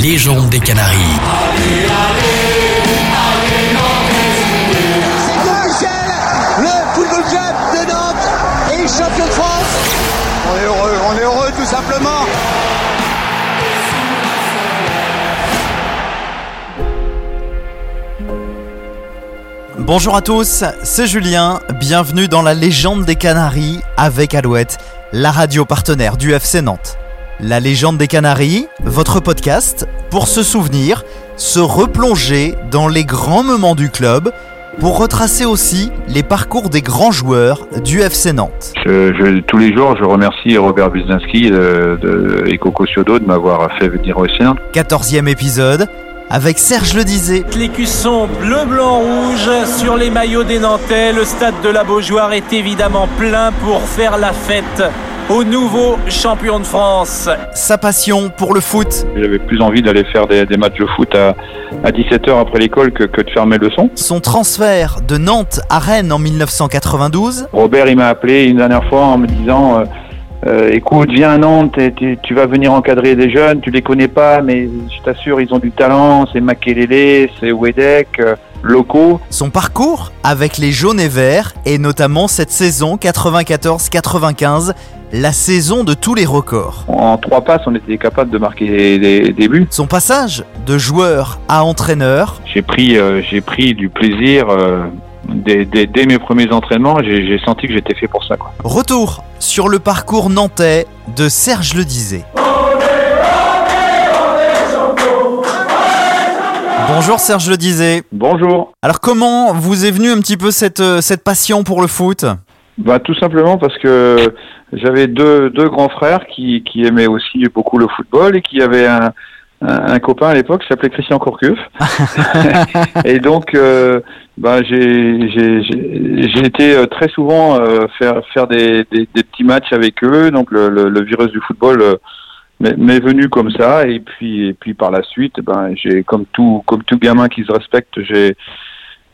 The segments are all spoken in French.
légende des Canaries. le football club de Nantes est champion de France. On est heureux, on est heureux tout simplement. Bonjour à tous, c'est Julien, bienvenue dans la légende des Canaries avec Alouette, la radio partenaire du FC Nantes. La légende des Canaries, votre podcast pour se souvenir, se replonger dans les grands moments du club, pour retracer aussi les parcours des grands joueurs du FC Nantes. Je, je- tous les jours, je remercie Robert Buzinski de, de- et Coco Ciodo de m'avoir fait venir au FC Nantes. 14e épisode avec Serge Le Disait. L'écusson bleu, blanc, rouge sur les maillots des Nantais. Le stade de la Beaujoire est évidemment plein pour faire la fête au nouveau champion de France. Sa passion pour le foot, J'avais plus envie d'aller faire des, des matchs de foot à, à 17h après l'école que, que de faire mes leçons. son transfert de Nantes à Rennes en 1992, Robert, il m'a appelé une dernière fois en me disant euh, euh, Écoute, viens à Nantes, t'es- t'es- tu vas venir encadrer des jeunes, tu les connais pas, mais je t'assure, ils ont du talent. C'est Makelele, c'est Wedek, euh, locaux. son parcours avec les jaunes et verts et notamment cette saison 94-95, la saison de tous les records. En trois passes, on était capable de marquer des, des- buts. Son passage de joueur à entraîneur, J'ai pris, euh, j'ai pris du plaisir euh, dès, dès- dès mes premiers entraînements. J'ai j'ai senti que j'étais fait pour ça. Quoi. retour sur le parcours nantais de Serge Le. Bonjour Serge Le Disait. Bonjour. Alors comment vous est venue un petit peu cette, euh, cette passion pour le foot? Bah, tout simplement parce que j'avais deux, deux grands frères qui, qui aimaient aussi beaucoup le football et qui avaient un, un, un copain à l'époque qui s'appelait Christian Corcuff. et donc, euh, bah, j'ai j'ai- j'ai- été euh, très souvent euh, faire, faire des, des, des petits matchs avec eux. Donc, le, le, le virus du football euh, m'est m'est venu comme ça. Et puis, et puis par la suite, ben, j'ai comme tout, comme tout gamin qui se respecte, j'ai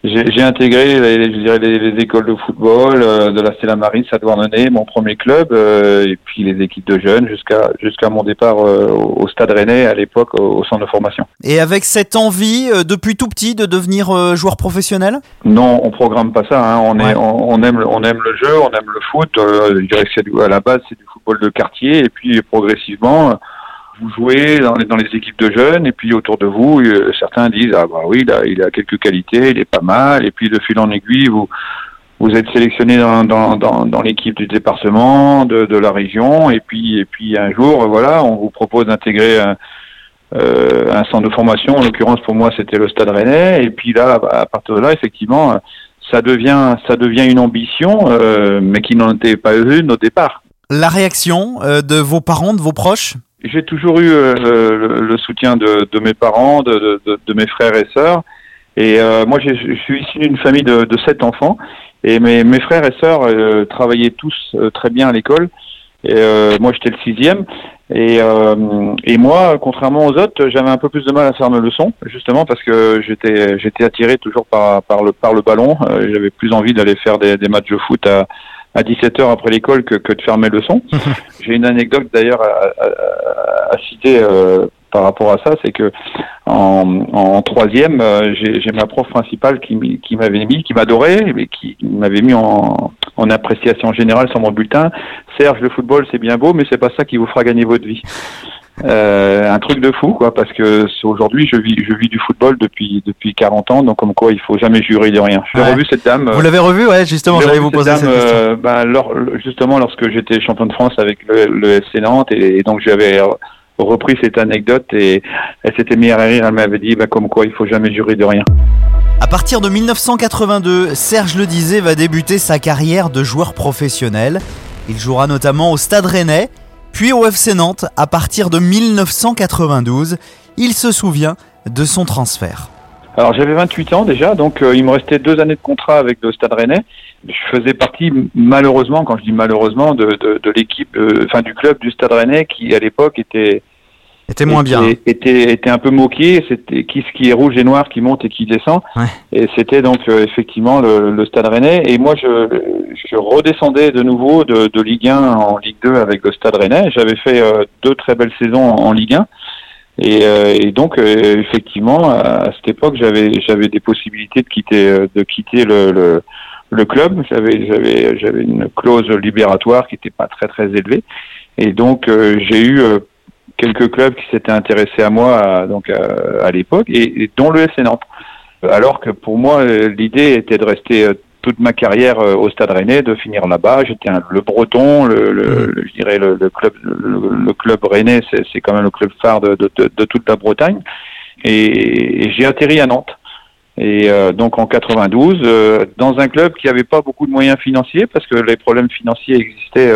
j'ai j'ai intégré les, je dirais les, les écoles de football euh, de la Stella Maris à Douarnenez, mon premier club, euh, et puis les équipes de jeunes jusqu'à jusqu'à mon départ euh, au Stade Rennais à l'époque au, au centre de formation. Et avec cette envie euh, depuis tout petit de devenir euh, joueur professionnel? Non, on programme pas ça. Hein. On Ouais. est, on, on aime, on aime le jeu, on aime le foot. Euh, je dirais que à la base c'est du football de quartier, et puis progressivement. Vous jouez dans les, dans les équipes de jeunes et puis autour de vous, euh, certains disent ah bah oui, a, il a quelques qualités, il est pas mal. Et puis de fil en aiguille, vous vous êtes sélectionné dans, dans, dans, dans l'équipe du département, de, de la région, et puis et puis un jour, voilà, on vous propose d'intégrer un, euh, un centre de formation. En l'occurrence, pour moi, c'était le Stade Rennais. Et puis là, à partir de là, effectivement, ça devient ça devient une ambition, euh, mais qui n'en était pas une au départ. La réaction euh, de vos parents, de vos proches? J'ai toujours eu euh, le, le soutien de, de mes parents, de, de, de- mes frères et sœurs. Et euh, moi, j'ai- je suis issu d'une famille de, de sept enfants. Et mes, mes frères et sœurs euh, travaillaient tous euh, très bien à l'école. Et euh, moi, j'étais le sixième. Et, euh, et moi, contrairement aux autres, j'avais un peu plus de mal à faire mes leçons, justement parce que j'étais j'étais attiré toujours par, par, le, par le ballon. J'avais plus envie d'aller faire des, des matchs de foot à, à 17 heures après l'école que, que de faire mes leçons. J'ai une anecdote d'ailleurs à, à- à citer euh, par rapport à ça, c'est que en, en troisième, euh, j'ai ma prof principale qui, m'avait mis, qui m'adorait, mais qui m'avait mis en, en appréciation générale sur mon bulletin. Serge, le football c'est bien beau, mais c'est pas ça qui vous fera gagner votre vie. Euh, un truc de fou, quoi, parce que aujourd'hui je vis, je vis du football depuis depuis 40 ans, donc comme quoi il faut jamais jurer de rien. J'ai Ouais. revu cette dame. Vous l'avez revu, ouais, justement, j'allais vous cette poser dame, cette question. euh, bah, lors- justement, lorsque j'étais champion de France avec le, le FC Nantes, et, et donc j'avais repris cette anecdote et elle s'était mise à rire. Elle m'avait dit, bah, comme quoi, il faut jamais jurer de rien. À partir de 1982, Serge Le Disait va débuter sa carrière de joueur professionnel. Il jouera notamment au Stade Rennais, puis au FC Nantes à partir de 1992. Il se souvient de son transfert. Alors j'avais 28 ans déjà, donc euh, il me restait deux années de contrat avec le Stade Rennais. Je faisais partie malheureusement, quand je dis malheureusement, de, de, de l'équipe, euh, enfin du club du Stade Rennais qui à l'époque était Était moins bien. était, était, était un peu moqué. C'était qui ce qui est rouge et noir qui monte et qui descend. Ouais. Et c'était donc euh, effectivement le, le Stade Rennais. Et moi, je, je redescendais de nouveau de, de Ligue 1 en Ligue 2 avec le Stade Rennais. J'avais fait euh, deux très belles saisons en, en Ligue 1. Et, euh, et donc effectivement à, cette époque j'avais j'avais des possibilités de quitter de quitter le, le, le club. J'avais j'avais j'avais une clause libératoire qui n'était pas très très élevée. Et donc j'ai eu quelques clubs qui s'étaient intéressés à moi à, donc à, l'époque et, dont le FC Nantes. Alors que pour moi l'idée était de rester toute ma carrière euh, au Stade Rennais, de finir là-bas. J'étais le Breton, le, le, je dirais le, le club, le, club Rennais, c'est quand même le club phare de, de, de toute la Bretagne. Et, j'ai atterri à Nantes. Et euh, donc en 92, euh, dans un club qui n'avait pas beaucoup de moyens financiers, parce que les problèmes financiers existaient,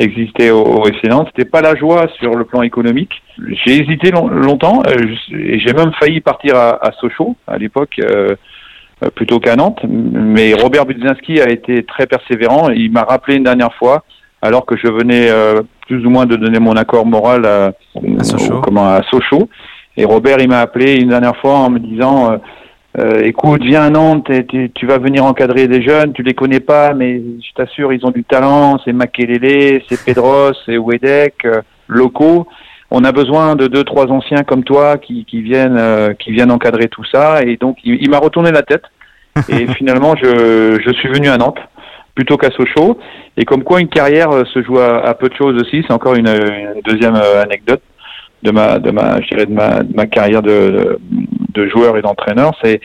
existaient au, au FC Nantes. C'était pas la joie sur le plan économique. J'ai hésité longtemps et j'ai même failli partir à, à Sochaux à l'époque. Euh, plutôt qu'à Nantes. Mais Robert Budzinski a été très persévérant. Il m'a rappelé une dernière fois, alors que je venais euh, plus ou moins de donner mon accord moral à, Sochaux. comment, à Sochaux. Et Robert, il m'a appelé une dernière fois en me disant, euh, écoute, viens à Nantes, tu, tu, vas venir encadrer des jeunes, tu les connais pas, mais je t'assure, ils ont du talent. C'est Makelele, c'est Pedros, c'est Wedek, locaux. On a besoin de deux trois anciens comme toi qui, qui viennent euh, qui viennent encadrer tout ça. Et donc il, m'a retourné la tête. Et finalement je, je suis venu à Nantes plutôt qu'à Sochaux. Et comme quoi une carrière euh, se joue à, peu de choses aussi. C'est encore une, deuxième euh, anecdote de ma de ma je dirais de ma, de ma carrière de, de, joueur et d'entraîneur c'est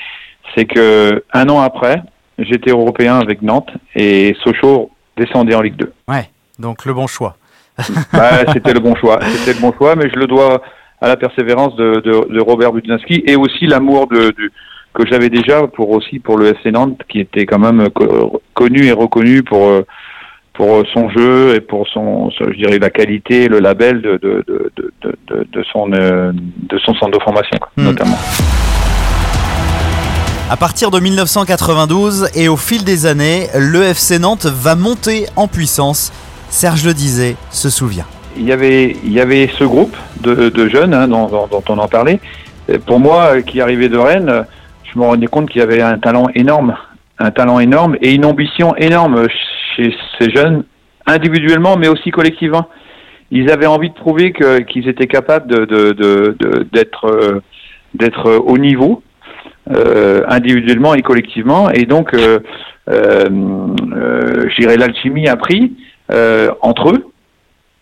c'est que un an après j'étais européen avec Nantes et Sochaux descendait en Ligue 2 ouais donc le bon choix bah, c'était le bon choix. C'était le bon choix, mais je le dois à la persévérance de, de, de Robert Budzinski et aussi l'amour de, de, que j'avais déjà pour aussi pour le FC Nantes, qui était quand même connu et reconnu pour pour son jeu et pour son, je dirais, la qualité, le label de, de, de, de, de son, de son centre de formation, hmm. notamment. À partir de 1992 et au fil des années, le FC Nantes va monter en puissance Serge le disait, se souvient. Il y avait, il y avait ce groupe de, jeunes hein, dont, on en parlait. Pour moi, qui arrivait de Rennes, je me rendais compte qu'il y avait un talent énorme, un talent énorme et une ambition énorme chez ces jeunes, individuellement mais aussi collectivement. Ils avaient envie de prouver qu'ils étaient capables de, d'être au niveau euh, individuellement et collectivement. Et donc, euh, euh, euh je dirais l'alchimie a pris. Euh, entre eux.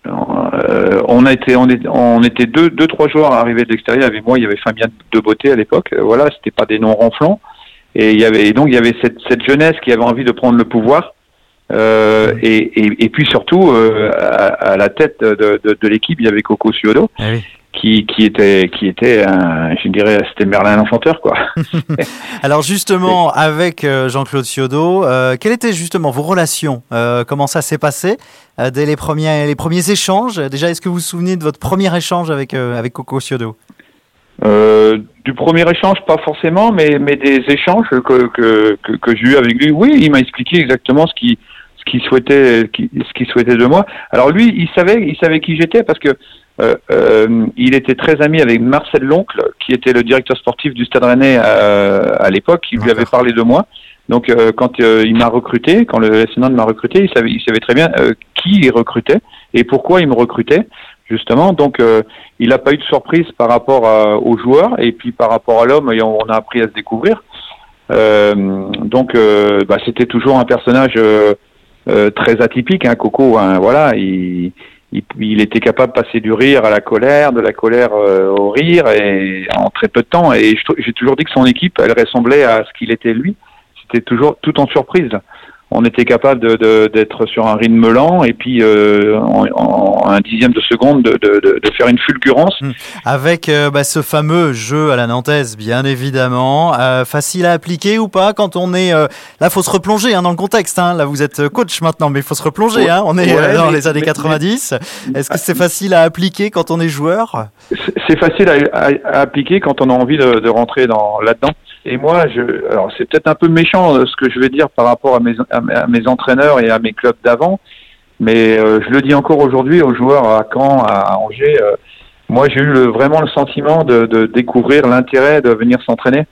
Euh, on, été, on, on, était deux, trois joueurs arrivés de l'extérieur. Avec moi, il y avait Fabien de Beauté à l'époque. Euh, voilà, c'était pas des noms ronflants. Et donc il y avait cette jeunesse qui avait envie de prendre le pouvoir. Euh, et, et, et, puis surtout euh, à, à, la tête de, de, de l'équipe, il y avait Coco Suodo, ah oui qui, qui était qui était un, je dirais c'était Merlin l'enchanteur quoi. Alors justement avec euh, Jean-Claude Ciodo, euh, quelles étaient justement vos relations euh, Comment ça s'est passé euh, dès les premiers les premiers échanges? Déjà est-ce que vous vous souvenez de votre premier échange avec avec Coco Ciodo Du premier échange pas forcément, mais mais des échanges que que que, que j'ai eu avec lui. Oui, il m'a expliqué exactement ce qui ce qu'il souhaitait ce qu'il souhaitait de moi. Alors lui, il savait il savait qui j'étais parce que euh, euh, il était très ami avec Marcel Loncle, qui était le directeur sportif du Stade Rennais euh, à, l'époque, qui lui avait parlé de moi. Donc quand il m'a recruté, quand le SNN m'a recruté, il savait, il savait très bien qui il recrutait et pourquoi il me recrutait justement. Donc il n'a pas eu de surprise par rapport aux joueurs et puis par rapport à l'homme, on a appris à se découvrir. donc bah, c'était toujours un personnage très atypique, hein, Coco. Hein, voilà, il il, était capable de passer du rire à la colère, de la colère euh, au rire, et en très peu de temps. Et j'ai toujours dit que son équipe, elle ressemblait à ce qu'il était lui. C'était toujours tout en surprise on était capable d'être sur un rythme lent et puis euh, en, un dixième de seconde de, de, faire une fulgurance. Hmm. Avec euh, bah, ce fameux jeu à la nantaise, bien évidemment, euh, facile à appliquer ou pas quand on est là, faut se replonger hein, dans le contexte. Hein. Là, vous êtes coach maintenant, mais il faut se replonger. Hein. On est dans les années 90. Est-ce que c'est facile à appliquer quand on est joueur? C'est facile à, à, appliquer quand on a envie de, rentrer dans là-dedans. Et moi, je, alors c'est peut-être un peu méchant euh, ce que je vais dire par rapport à mes, à mes entraîneurs et à mes clubs d'avant, mais euh, je le dis encore aujourd'hui aux joueurs à Caen, à Angers. Euh, moi, j'ai eu le, vraiment le sentiment de, de découvrir l'intérêt de venir s'entraîner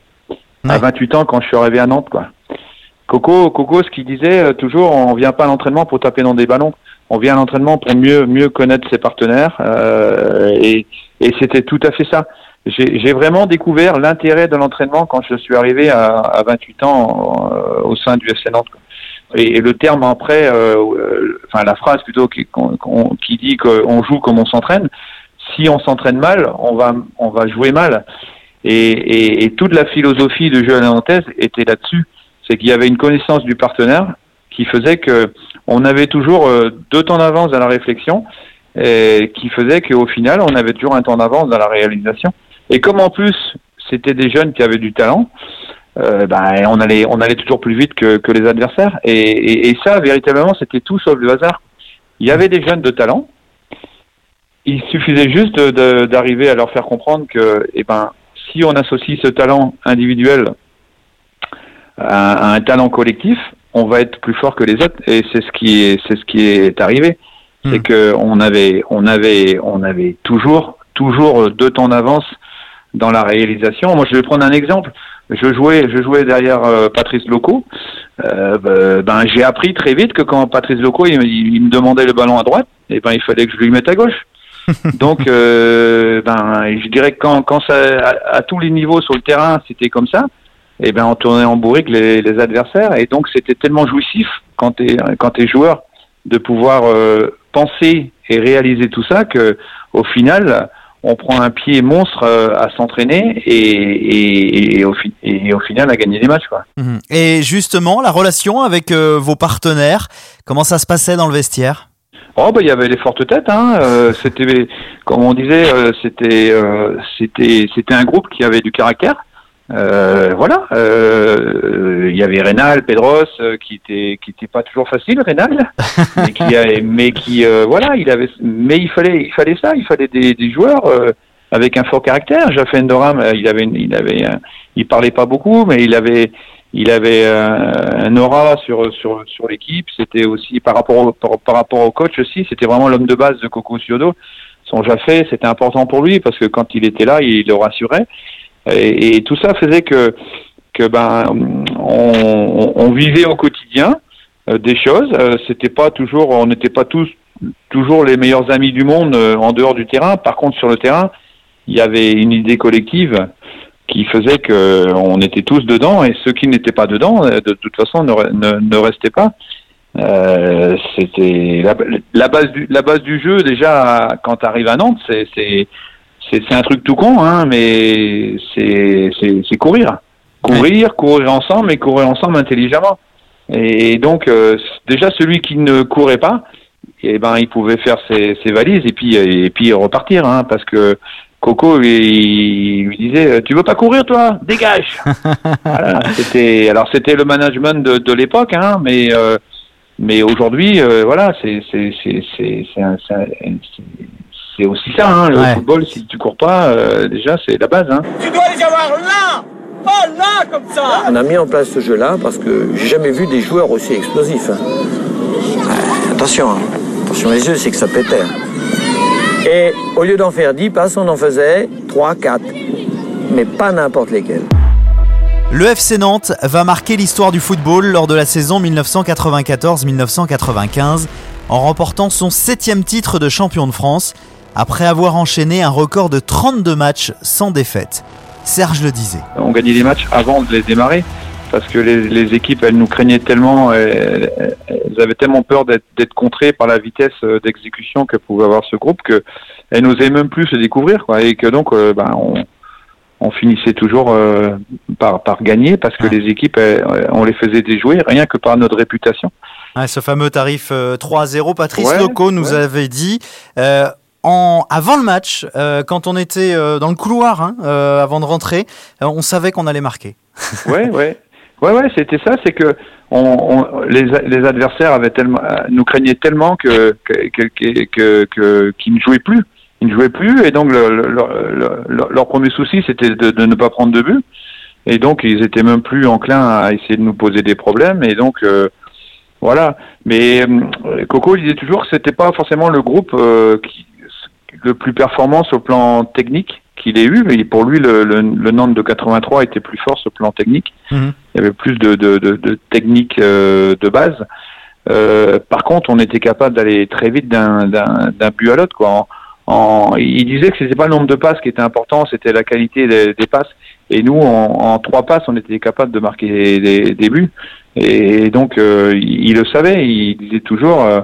à 28 ans quand je suis arrivé à Nantes, quoi. Coco, Coco, ce qu'il disait toujours, on vient pas à l'entraînement pour taper dans des ballons. on vient à l'entraînement pour mieux mieux connaître ses partenaires euh, et, et c'était tout à fait ça. J'ai vraiment découvert l'intérêt de l'entraînement quand je suis arrivé à, à 28 ans euh, au sein du FC Nantes. Et, le terme après, euh, euh, enfin la phrase plutôt qui, qui dit qu'on joue comme on s'entraîne. Si on s'entraîne mal, on va on va jouer mal. Et, et, et toute la philosophie de jeu à la était là-dessus. C'est qu'il y avait une connaissance du partenaire qui faisait que on avait toujours euh, deux temps d'avance dans la réflexion, et qui faisait qu'au final, on avait toujours un temps d'avance dans la réalisation. Et comme en plus, c'était des jeunes qui avaient du talent, euh, ben, on allait on allait toujours plus vite que, que les adversaires. Et, et, et ça, véritablement, c'était tout sauf le hasard. Il y avait des jeunes de talent. Il suffisait juste d'arriver à leur faire comprendre que, eh ben, si on associe ce talent individuel à, à un talent collectif, on va être plus fort que les autres et c'est ce qui est c'est ce qui est arrivé c'est hmm. que on avait on avait on avait toujours toujours deux temps d'avance dans la réalisation. Moi je vais prendre un exemple. Je jouais je jouais derrière euh, Patrice Loco euh, ben, ben j'ai appris très vite que quand Patrice Loco il, il, me demandait le ballon à droite et eh ben il fallait que je lui mette à gauche. Donc euh, ben je dirais que quand quand ça à, à tous les niveaux sur le terrain c'était comme ça et eh ben on tournait en bourrique les, les adversaires. Et donc c'était tellement jouissif quand tu es quand es joueur de pouvoir euh, penser et réaliser tout ça que au final on prend un pied monstre euh, à s'entraîner et, et, et, au et, au final à gagner des matchs quoi. Mhm. Et justement la relation avec euh, vos partenaires, comment ça se passait dans le vestiaire? Oh bah il y avait les fortes têtes hein. Euh, c'était comme on disait c'était c'était c'était un groupe qui avait du caractère voilà, il y avait Rénal, Pedros, euh, qui était qui était pas toujours facile, Rénal, mais qui, a, mais qui voilà, il avait, mais il fallait il fallait ça, il fallait des, des joueurs avec un fort caractère. Jaffen Doram, il avait il avait il parlait pas beaucoup, mais il avait il avait un aura sur sur sur l'équipe. C'était aussi par rapport au, par, par, rapport au coach aussi, c'était vraiment l'homme de base de Coco Ciodo. Son Jaffé, c'était important pour lui parce que quand il était là, il le rassurait. Et, et, tout ça faisait que, ben, on, vivait au quotidien euh, des choses. Euh, c'était pas toujours, on n'était pas tous toujours les meilleurs amis du monde euh, en dehors du terrain. Par contre, sur le terrain, il y avait une idée collective qui faisait que on était tous dedans et ceux qui n'étaient pas dedans, de toute façon, ne, restaient pas. C'était la, base du jeu déjà quand tu arrives à Nantes, c'est c'est un truc tout con, hein, mais c'est courir. Courir, courir ensemble, et courir ensemble intelligemment. Et donc, euh, déjà, celui qui ne courait pas, eh ben, il pouvait faire ses, ses valises et puis, et puis repartir, hein, parce que Coco il, lui disait tu veux pas courir toi? Dégage voilà, c'était alors c'était le management de, de l'époque hein mais euh, mais aujourd'hui euh, voilà c'est c'est c'est c'est c'est aussi ça, hein, le ouais. football, si tu cours pas, euh, déjà, c'est la base. Hein. Tu dois les avoir là Pas là, comme ça On a mis en place ce jeu-là parce que j'ai jamais vu des joueurs aussi explosifs. Hein. Euh, attention, hein. attention les yeux, c'est que ça pétait. Hein. Et au lieu d'en faire 10 passes, on en faisait 3, 4. Mais pas n'importe lesquels. Le FC Nantes va marquer l'histoire du football lors de la saison 1994-1995 en remportant son septième titre de champion de France après avoir enchaîné un record de 32 matchs sans défaite. Serge le disait. On gagnait des matchs avant de les démarrer parce que les, les équipes, elles nous craignaient tellement, elles, elles avaient tellement peur d'être contrées par la vitesse d'exécution que pouvait avoir ce groupe que elles n'osaient même plus se découvrir, quoi, et que donc, euh, ben, on, on, finissait toujours euh, par, par gagner parce que les équipes, elles, on les faisait déjouer rien que par notre réputation. Ce fameux tarif 3-0, Patrice ouais, Loco nous ouais. avait dit. Euh, en, avant le match, euh, quand on était euh, dans le couloir, hein, euh, avant de rentrer, euh, on savait qu'on allait marquer. ouais, ouais, ouais, ouais, c'était ça, c'est que on, on, les, les, adversaires avaient tellement, euh, nous craignaient tellement que que que, que, qu'ils ne jouaient plus, ils ne jouaient plus, et donc le, le, le, leur premier souci c'était de, de, ne pas prendre de but, et donc ils étaient même plus enclins à essayer de nous poser des problèmes, et donc voilà. Mais Coco disait toujours que c'était pas forcément le groupe qui le plus performant sur le plan technique qu'il ait eu, mais pour lui, le, le, le, Nantes de 83 était plus fort sur le plan technique. Mmh. Il y avait plus de, de, de, de technique euh, de base. Euh, par contre, on était capable d'aller très vite d'un but à l'autre. Quoi. En, il disait que c'était pas le nombre de passes qui était important, c'était la qualité des, des, passes. Et nous, en, en, trois passes, on était capable de marquer des, des buts. Et donc, euh, il, le savait. Il disait toujours, euh,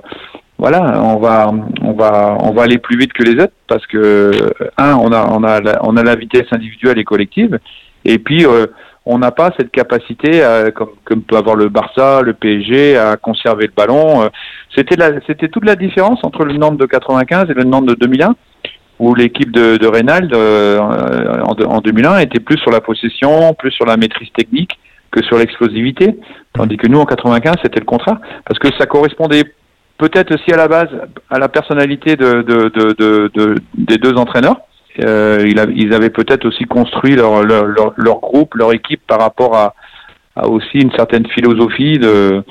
voilà, on va, on va, on va aller plus vite que les autres parce que un, on a, on a, la, on a la vitesse individuelle et collective. Et puis, euh, on n'a pas cette capacité, à, comme, peut avoir le Barça, le PSG, à conserver le ballon. Euh, c'était c'était toute la différence entre le Nantes de 95 et le Nantes de 2001, où l'équipe de, de Reynald euh, en, en, 2001 était plus sur la possession, plus sur la maîtrise technique que sur l'explosivité, tandis que nous en 95 c'était le contraire, parce que ça correspondait peut-être aussi à la base à la personnalité de, de, de, de des deux entraîneurs euh, ils avaient peut-être aussi construit leur, leur, leur, groupe, leur équipe par rapport à, à aussi une certaine philosophie de,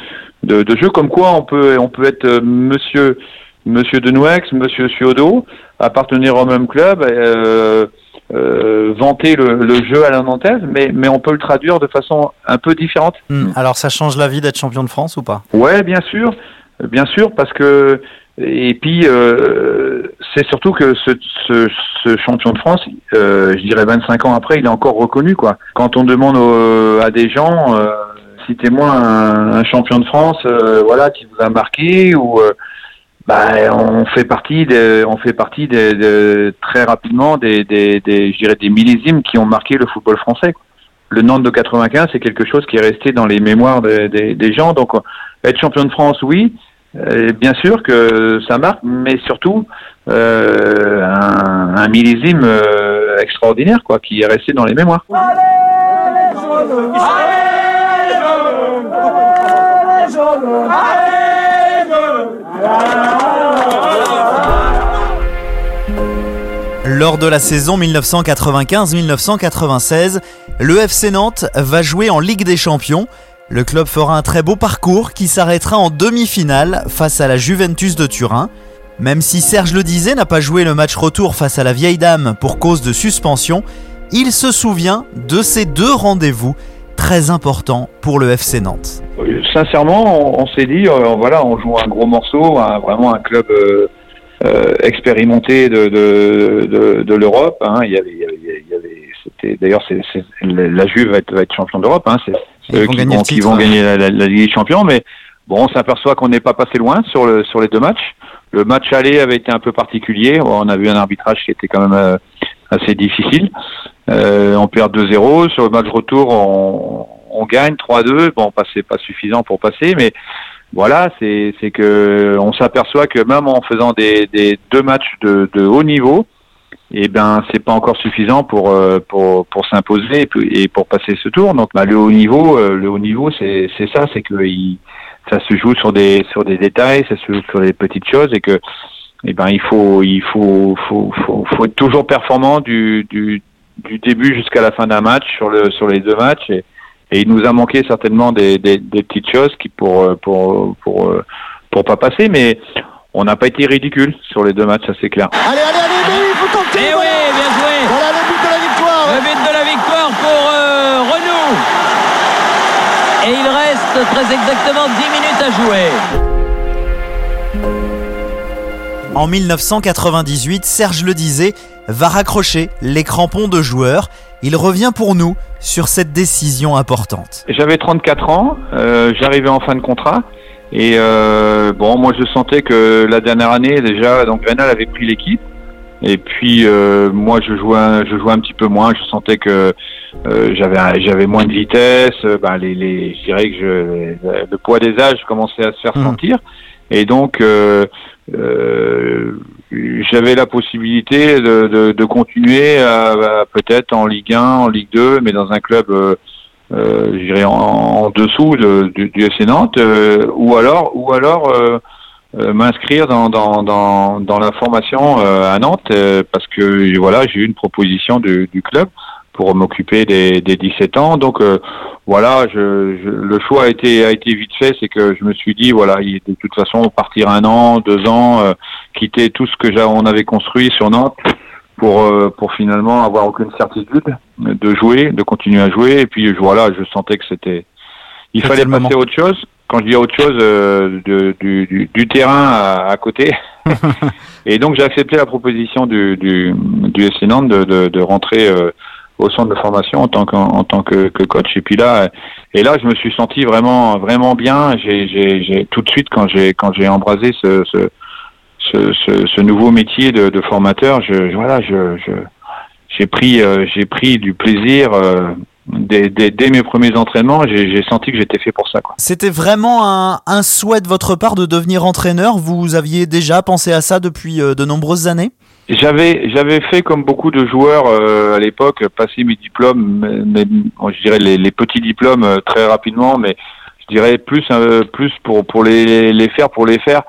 jeu, comme quoi on peut, on peut être euh, monsieur, monsieur Denouex, monsieur Suodo, appartenir au même club, euh, euh, vanter le, le, jeu à la nantaise, mais, mais on peut le traduire de façon un peu différente. Hmm. Alors ça change la vie d'être champion de France ou pas? Ouais, bien sûr, bien sûr, parce que et puis, euh, c'est surtout que ce, ce, ce, champion de France, euh, je dirais 25 ans après, il est encore reconnu. quoi. Quand on demande à des gens, euh, citez-moi un, un, champion de France, euh, voilà, qui vous a marqué, ou euh, bah, on fait partie, des, on fait partie des très rapidement des, des, des, je dirais des millésimes qui ont marqué le football français. Le Nantes de 95, c'est quelque chose qui est resté dans les mémoires des, gens. Donc, être champion de France, oui. Bien sûr que ça marque, mais surtout euh, un, un, millésime euh, extraordinaire, quoi, qui est resté dans les mémoires. Lors de la saison 1995-1996, le FC Nantes va jouer en Ligue des Champions. Le club fera un très beau parcours qui s'arrêtera en demi-finale face à la Juventus de Turin. Même si Serge le disait n'a pas joué le match retour face à la vieille dame pour cause de suspension, il se souvient de ces deux rendez-vous très importants pour le FC Nantes. Sincèrement, on, s'est dit, euh, voilà, on joue un gros morceau, vraiment un club euh, euh, expérimenté de, l'Europe. D'ailleurs, la Juve va être, champion d'Europe. Hein. Ils vont qui, gagner, vont, qui vont ouais. gagner la, la, la, Ligue des Champions. Mais bon, on s'aperçoit qu'on n'est pas passé loin sur, le, sur les deux matchs. Le match aller avait été un peu particulier. On a vu un arbitrage qui était quand même euh, assez difficile. Euh, on perd 2-0. Sur le match retour, on, on gagne 3-2. Bon, c'est pas suffisant pour passer, mais voilà, c'est que on s'aperçoit que même en faisant des, des deux matchs de, de haut niveau, et ben c'est pas encore suffisant pour euh, pour pour s'imposer et pour passer ce tour. Donc bah, le haut niveau, euh, le haut niveau, c'est c'est ça, c'est que il, ça se joue sur des sur des détails, ça se joue sur des petites choses et que et ben il faut il faut faut faut, faut être toujours performant du du, du début jusqu'à la fin d'un match sur le sur les deux matchs et, il nous a manqué certainement des, des, des petites choses qui pour pour pour pour pas passer mais on n'a pas été ridicule sur les deux matchs, ça c'est clair. Allez, allez, allez, mais il faut Eh oui, bien joué Voilà le but de la victoire Le but de la victoire pour euh, Renault Et il reste très exactement 10 minutes à jouer. En 1998, Serge le disait, va raccrocher les crampons de joueurs. Il revient pour nous sur cette décision importante. J'avais 34 ans, euh, j'arrivais en fin de contrat. Et euh, bon, moi je sentais que la dernière année déjà, donc avait pris l'équipe. Et puis euh, moi je jouais, un, je jouais un petit peu moins. Je sentais que euh, j'avais, j'avais moins de vitesse. Ben, les, les, je dirais que je, le poids des âges commençait à se faire Mhm. sentir. Et donc euh, euh, j'avais la possibilité de, de, de continuer à, à peut-être en Ligue 1, en Ligue 2, mais dans un club. Euh, je dirais en, en dessous de, du, du FC Nantes, euh, ou alors, ou alors m'inscrire dans, dans, dans, dans la formation euh, à Nantes, euh, parce que voilà, j'ai eu une proposition du, du club pour m'occuper des, des 17 ans. Donc euh, voilà, je, je, le choix a été a été vite fait, c'est que je me suis dit voilà, il- de toute façon partir un an, deux ans, euh, quitter tout ce que j'a- on avait construit sur Nantes pour euh, pour finalement avoir aucune certitude de jouer, de continuer à jouer. Et puis voilà, je sentais que c'était il fallait passer à autre chose. Quand je dis autre chose, euh, de, du, du, du, terrain à, à côté. et donc j'ai accepté la proposition du, du, du FC Nantes de, de, de rentrer euh, au centre de formation en tant que, en tant que, que, coach. Et puis là, et là, je me suis senti vraiment, vraiment bien. J'ai, j'ai, tout de suite quand j'ai, quand j'ai embrasé ce, ce, ce, ce, ce nouveau métier de, de formateur, je, voilà, je, je j'ai pris, euh, j'ai pris du plaisir. Dès, dès, dès, mes premiers entraînements, j'ai senti que j'étais fait pour ça. C'était vraiment un, un, souhait de votre part de devenir entraîneur Vous aviez déjà pensé à ça depuis euh, de nombreuses années? J'avais j'avais fait comme beaucoup de joueurs euh, à l'époque, passer mes diplômes, mais, mais je dirais les, les, petits diplômes euh, très rapidement, mais je dirais plus euh, plus pour pour les, les faire pour les faire.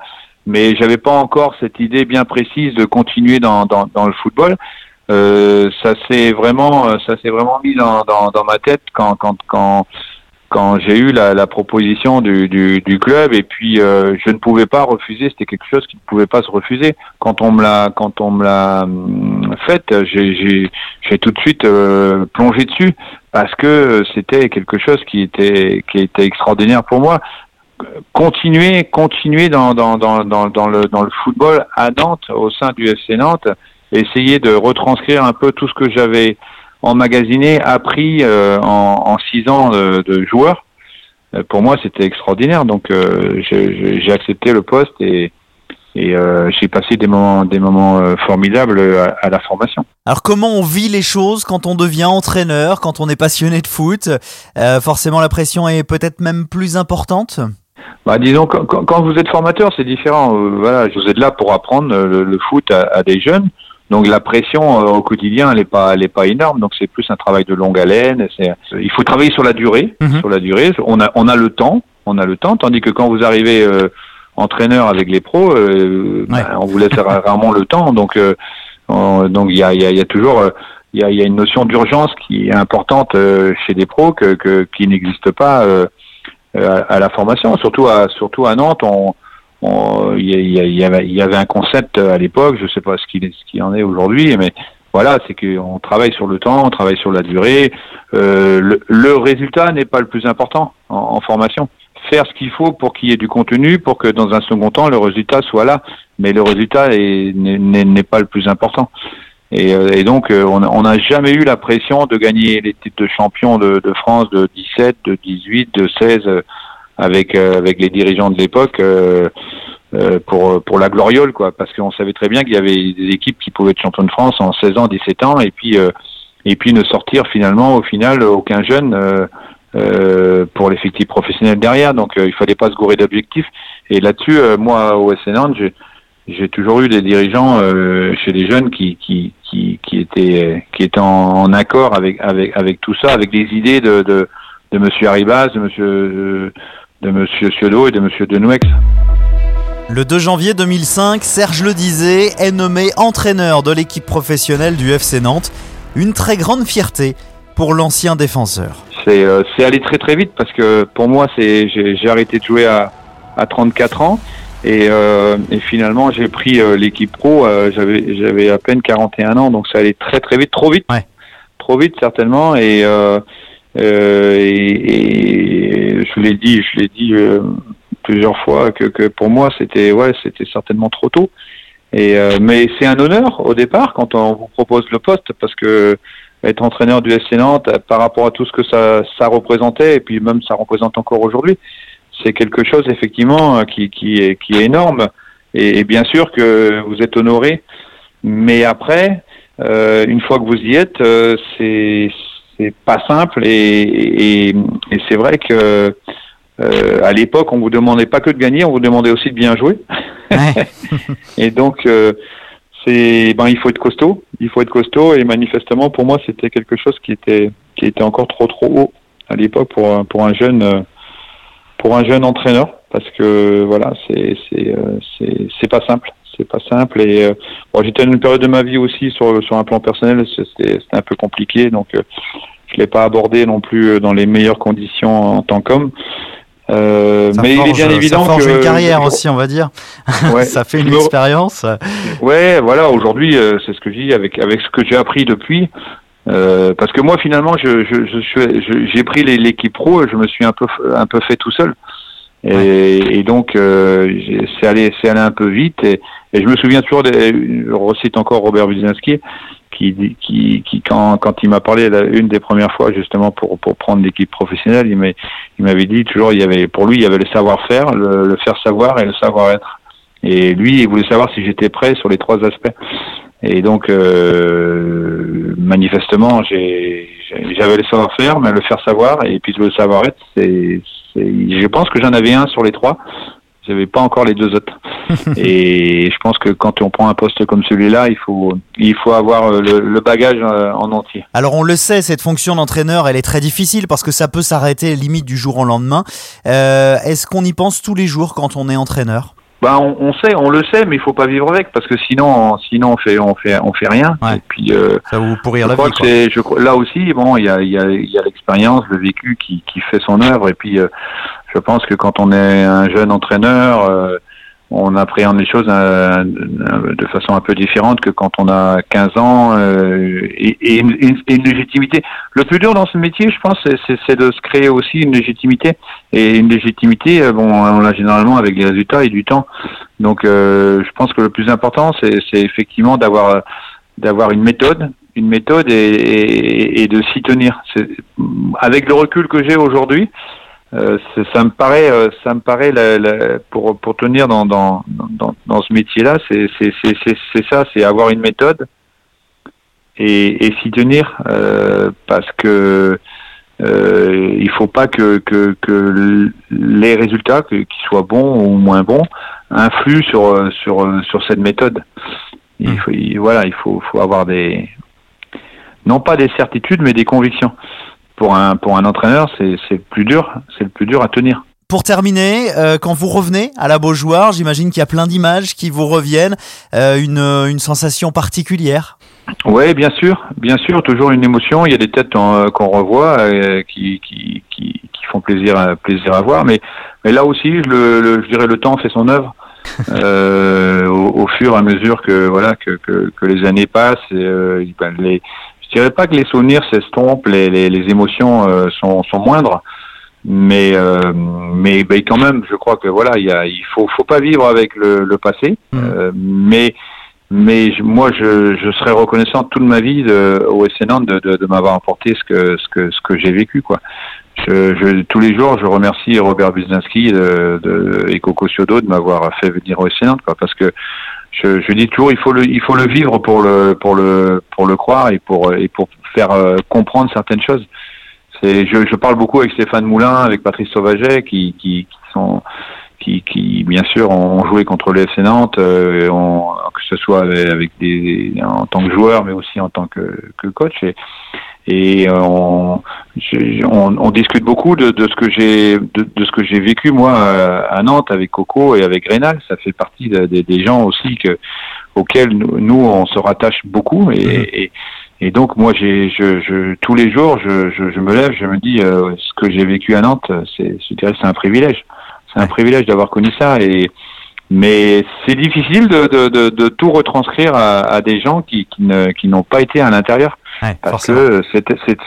Mais j'avais pas encore cette idée bien précise de continuer dans dans, dans le football. Euh, ça s'est vraiment, ça s'est vraiment mis dans, dans, dans, ma tête quand, quand, quand, quand j'ai eu la, la proposition du, du, du, club et puis euh, je ne pouvais pas refuser. C'était quelque chose qui ne pouvait pas se refuser. Quand on me l'a, quand on me l'a hum, fait, j'ai, tout de suite euh, plongé dessus parce que c'était quelque chose qui était, qui était extraordinaire pour moi. Continuer, continuer dans, dans, dans, dans le, dans le football à Nantes, au sein du FC Nantes essayer de retranscrire un peu tout ce que j'avais emmagasiné, appris euh, en, en, six ans de, de joueur. Euh, pour moi, c'était extraordinaire. Donc, euh, j'ai accepté le poste et, et euh, j'ai passé des moments, des moments euh, formidables à, à, la formation. Alors, comment on vit les choses quand on devient entraîneur, quand on est passionné de foot? Euh, Forcément, la pression est peut-être même plus importante? Bah, disons, quand, quand vous êtes formateur, c'est différent. voilà, vous êtes là pour apprendre le, le foot à, à, des jeunes. Donc la pression euh, au quotidien, elle est pas, elle est pas énorme. Donc c'est plus un travail de longue haleine. C'est, il faut travailler sur la durée, mmh. sur la durée. On a, on a le temps, on a le temps. Tandis que quand vous arrivez euh, entraîneur avec les pros, euh, ouais. ben, on vous laisse rarement le temps. Donc, on, donc il y a, il y a, y a toujours, il y a, il y a une notion d'urgence qui est importante chez des pros que, que qui n'existe pas à, à, la formation. Surtout à, surtout à Nantes, on il y, y, avait, y, avait un concept à l'époque, je sais pas ce qu'il en est aujourd'hui, mais voilà, c'est qu'on travaille sur le temps, on travaille sur la durée. Euh, le, le, résultat n'est pas le plus important en, formation. Faire ce qu'il faut pour qu'il y ait du contenu, pour que dans un second temps le résultat soit là, mais le résultat n'est pas le plus important. Et, euh, et donc euh, on n'a jamais eu la pression de gagner les titres de champion de, de France de 17, de 18, de 16 avec euh, avec les dirigeants de l'époque euh, euh, pour pour la gloriole quoi. Parce qu'on savait très bien qu'il y avait des équipes qui pouvaient être champions de France en 16 ans 17 ans et puis et puis ne sortir finalement au final aucun jeune euh, pour l'effectif professionnel derrière. Donc euh, il fallait pas se gourer d'objectifs. Et là-dessus euh, moi au SN j'ai j'ai toujours eu des dirigeants chez les jeunes qui qui qui, qui étaient qui étaient en, en, accord avec avec avec tout ça avec des idées de de, de monsieur Arribas de monsieur de M. Ciodo et de M. Denouex. Le 2 janvier 2005, Serge Le disait est nommé entraîneur de l'équipe professionnelle du FC Nantes. Une très grande fierté pour l'ancien défenseur. C'est euh, allé très très vite parce que pour moi, j'ai arrêté de jouer à, à 34 ans et, euh, et finalement j'ai pris euh, l'équipe pro. Euh, J'avais à peine 41 ans, donc ça allait très très vite, trop vite, ouais. trop vite certainement. Et euh, euh, et, et, je l'ai dit, je l'ai dit euh, plusieurs fois que, que pour moi c'était ouais c'était certainement trop tôt. Et euh, mais c'est un honneur au départ quand on vous propose le poste parce que être entraîneur du SC Nantes par rapport à tout ce que ça, ça représentait et puis même ça représente encore aujourd'hui, c'est quelque chose effectivement qui, qui, est, qui est énorme. Et, et bien sûr que vous êtes honoré, mais après, euh, une fois que vous y êtes, euh, c'est c'est pas simple et, et, et c'est vrai que euh, à l'époque on vous demandait pas que de gagner, on vous demandait aussi de bien jouer. Ouais. et donc euh, c'est ben il faut être costaud, il faut être costaud et manifestement pour moi c'était quelque chose qui était qui était encore trop trop haut à l'époque pour pour un jeune pour un jeune entraîneur parce que voilà c'est c'est c'est c'est pas simple c'est pas simple. Et euh, bon, j'étais dans une période de ma vie aussi sur sur un plan personnel c'était un peu compliqué donc euh, je l'ai pas abordé non plus dans les meilleures conditions en tant qu'homme. Euh, mais forge, il est bien évident ça forge que une carrière aussi on va dire. Ouais, ça fait une expérience. Ouais voilà aujourd'hui euh, c'est ce que je dis avec avec ce que j'ai appris depuis. Euh, parce que moi finalement je je, je, je j'ai pris l'équipe pro je me suis un peu un peu fait tout seul Et, et donc euh, c'est allé c'est allé un peu vite. Et, et je me souviens toujours des, je recite encore Robert Budzinski qui qui qui quand quand il m'a parlé la- une des premières fois justement pour pour prendre l'équipe professionnelle il m'a il m'avait dit toujours il y avait pour lui il y avait le savoir-faire le, le faire savoir et le savoir-être. Et lui il voulait savoir si j'étais prêt sur les trois aspects. Et donc euh, manifestement j'ai j'avais le savoir-faire mais le faire savoir et puis le savoir-être c'est- je pense que j'en avais un sur les trois. J'avais pas encore les deux autres. Et je pense que quand on prend un poste comme celui-là il faut il faut avoir euh, le, le bagage euh, en entier. Alors on le sait, cette fonction d'entraîneur, elle est très difficile parce que ça peut s'arrêter limite du jour au lendemain. Euh, Est-ce qu'on y pense tous les jours quand on est entraîneur? Bah, on, on sait, on le sait, mais il faut pas vivre avec parce que sinon, sinon on fait, on fait, on fait rien. Ouais. Et puis, euh, Ça vous pourrir je la crois vie. que quoi. c'est, je crois- là aussi, bon, il y a, il y a, il y a l'expérience, le vécu qui, qui fait son œuvre. Et puis, euh, je pense que quand on est un jeune entraîneur, euh, on appréhende les choses euh, de façon un peu différente que quand on a 15 ans euh, et, une, légitimité. Le plus dur dans ce métier, je pense, c'est- de se créer aussi une légitimité. Et une légitimité, euh, bon, on l'a généralement avec des résultats et du temps. Donc, je pense que le plus important, c'est effectivement d'avoir d'avoir une méthode, une méthode et, de s'y tenir. Avec le recul que j'ai aujourd'hui, euh, c'est- ça me paraît, euh, ça me paraît la- la- pour pour tenir dans dans dans, dans ce métier-là, c'est c'est c'est c'est ça, c'est avoir une méthode et, et s'y tenir euh, parce que euh, il faut pas que que que les résultats, qu'ils soient bons ou moins bons, influent sur euh, sur euh, sur cette méthode. Il faut, il- voilà, il faut faut avoir des non pas des certitudes mais des convictions. Pour un pour un entraîneur, c'est c'est plus dur, c'est le plus dur à tenir. Pour terminer, euh, quand vous revenez à la Beaujoire, j'imagine qu'il y a plein d'images qui vous reviennent, euh, une, une sensation particulière. Oui, bien sûr, bien sûr, toujours une émotion. Il y a des têtes euh, qu'on revoit euh, qui, qui, qui, qui font plaisir, à, plaisir à voir, mais, mais là aussi, le, le, je dirais, le temps fait son œuvre. Au, au fur et à mesure que voilà que, que, que les années passent, et, ben, les, je dirais pas que les souvenirs s'estompent, les, les, les émotions euh, sont, sont moindres, mais euh, mais ben, quand même, je crois que voilà, il y a, il faut faut pas vivre avec le, le passé, Mhm. euh, mais mais je- moi, je, je serais reconnaissant toute ma vie de, au SC Nantes de, de, de m'avoir apporté ce que ce que ce que j'ai vécu, quoi. Je, je, tous les jours, je remercie Robert Buzinski de, de, et Coco Ciodo de m'avoir fait venir au SC Nantes, quoi, parce que je, dis toujours, il faut le il faut le vivre pour le pour le pour le croire et pour et pour faire euh, comprendre certaines choses. C'est, je, parle beaucoup avec Stéphane Moulin, avec Patrice Sauvaget, qui, qui, sont qui, qui bien sûr ont joué contre le FC Nantes, euh, que ce soit avec des en tant que joueur, mais aussi en tant que, que coach. Et euh, on, on, on discute beaucoup de, de ce que j'ai de, de ce que j'ai vécu moi euh, à Nantes avec Coco et avec Rénal. Ça fait partie de- de- des gens aussi que auxquels nous, nous, on se rattache beaucoup. Et, et, et donc moi j'ai je, je tous les jours je, je, je me lève je me dis euh, ce que j'ai vécu à Nantes c'est je dirais c'est un privilège. C'est un privilège d'avoir connu ça. Et mais c'est difficile de, de, de, de tout retranscrire à, à des gens qui, qui ne qui n'ont pas été à l'intérieur Ouais, parce forcément. que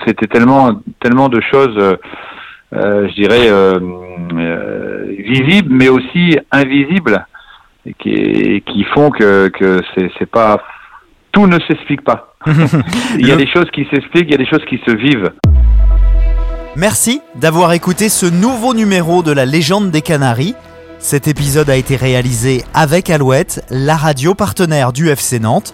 c'était tellement tellement de choses euh, euh, je dirais euh, visibles mais aussi invisibles et qui qui font que que c'est pas tout ne s'explique pas il y a des choses qui s'expliquent il y a des choses qui se vivent Merci d'avoir écouté ce nouveau numéro de la légende des Canaries. Cet épisode a été réalisé avec Alouette, la radio partenaire du FC Nantes.